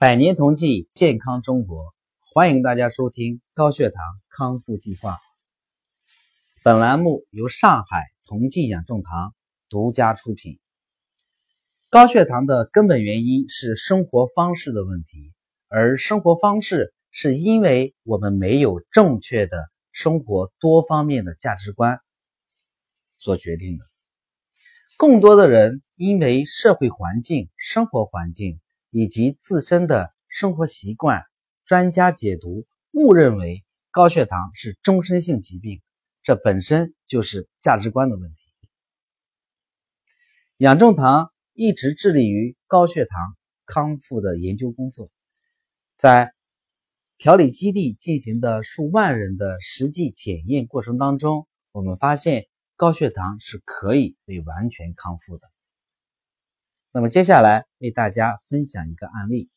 百年同济，健康中国，欢迎大家收听高血糖康复计划。本栏目由上海同济养正堂独家出品。高血糖的根本原因是生活方式的问题，而生活方式是因为我们没有正确的生活多方面的价值观所决定的。更多的人因为社会环境、生活环境。以及自身的生活习惯，专家解读误认为高血糖是终身性疾病，这本身就是价值观的问题。养正堂一直致力于高血糖康复的研究工作，在调理基地进行的数万人的实际检验过程当中，我们发现高血糖是可以被完全康复的。那么接下来为大家分享一个案例。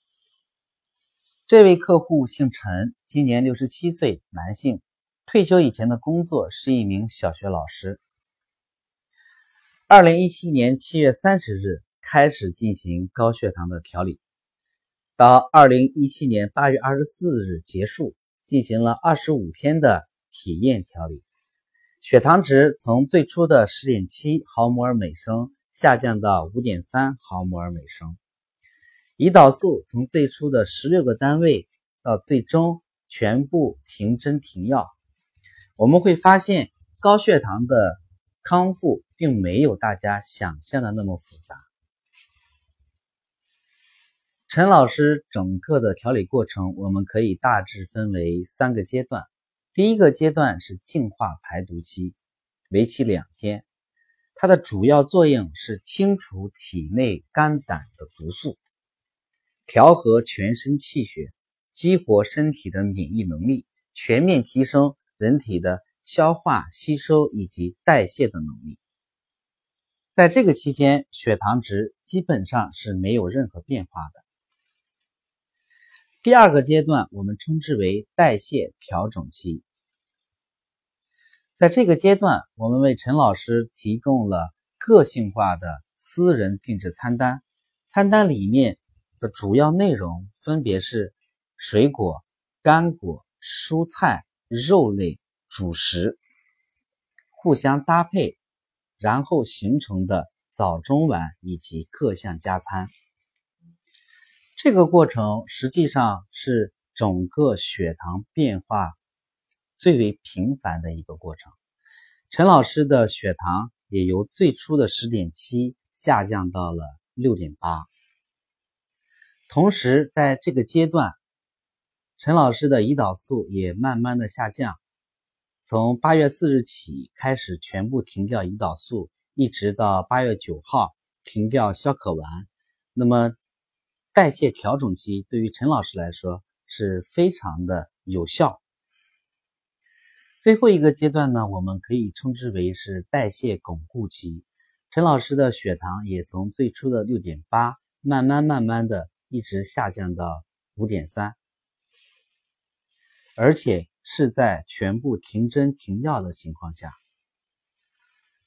这位客户姓陈，今年六十七岁，男性，退休以前的工作是一名小学老师。二零一七年七月三十日开始进行高血糖的调理，到二零一七年八月二十四日结束，进行了二十五天的体验调理，血糖值从最初的十点七毫摩尔每升。下降到五点三毫摩尔每升，胰岛素从最初的十六个单位到最终全部停针停药。我们会发现高血糖的康复并没有大家想象的那么复杂。陈老师整个的调理过程，我们可以大致分为三个阶段。第一个阶段是净化排毒期，为期两天。它的主要作用是清除体内肝胆的毒素，调和全身气血，激活身体的免疫能力，全面提升人体的消化吸收以及代谢的能力。在这个期间，血糖值基本上是没有任何变化的。第二个阶段，我们称之为代谢调整期。在这个阶段，我们为陈老师提供了个性化的私人定制餐单。餐单里面的主要内容分别是水果、干果、蔬菜、肉类、主食，互相搭配，然后形成的早中晚以及各项加餐。这个过程实际上是整个血糖变化。最为频繁的一个过程，陈老师的血糖也由最初的十点七下降到了六点八。同时，在这个阶段，陈老师的胰岛素也慢慢的下降，从八月四日起开始全部停掉胰岛素，一直到八月九号停掉消渴丸。那么，代谢调整期对于陈老师来说是非常的有效。最后一个阶段呢，我们可以称之为是代谢巩固期。陈老师的血糖也从最初的六点八，慢慢慢慢的一直下降到五点三，而且是在全部停针停药的情况下。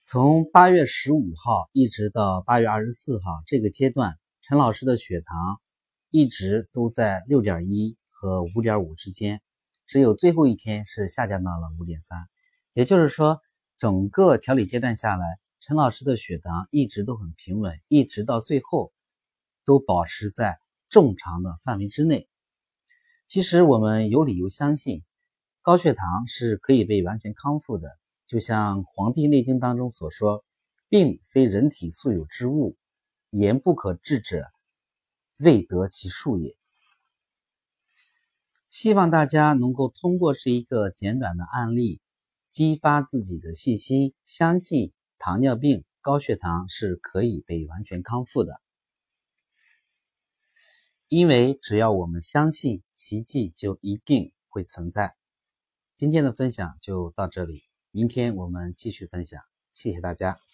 从八月十五号一直到八月二十四号这个阶段，陈老师的血糖一直都在六点一和五点五之间。只有最后一天是下降到了五点三，也就是说，整个调理阶段下来，陈老师的血糖一直都很平稳，一直到最后都保持在正常的范围之内。其实我们有理由相信，高血糖是可以被完全康复的。就像《黄帝内经》当中所说：“病非人体素有之物，言不可治者，未得其术也。”希望大家能够通过这一个简短的案例，激发自己的信心，相信糖尿病、高血糖是可以被完全康复的。因为只要我们相信，奇迹就一定会存在。今天的分享就到这里，明天我们继续分享，谢谢大家。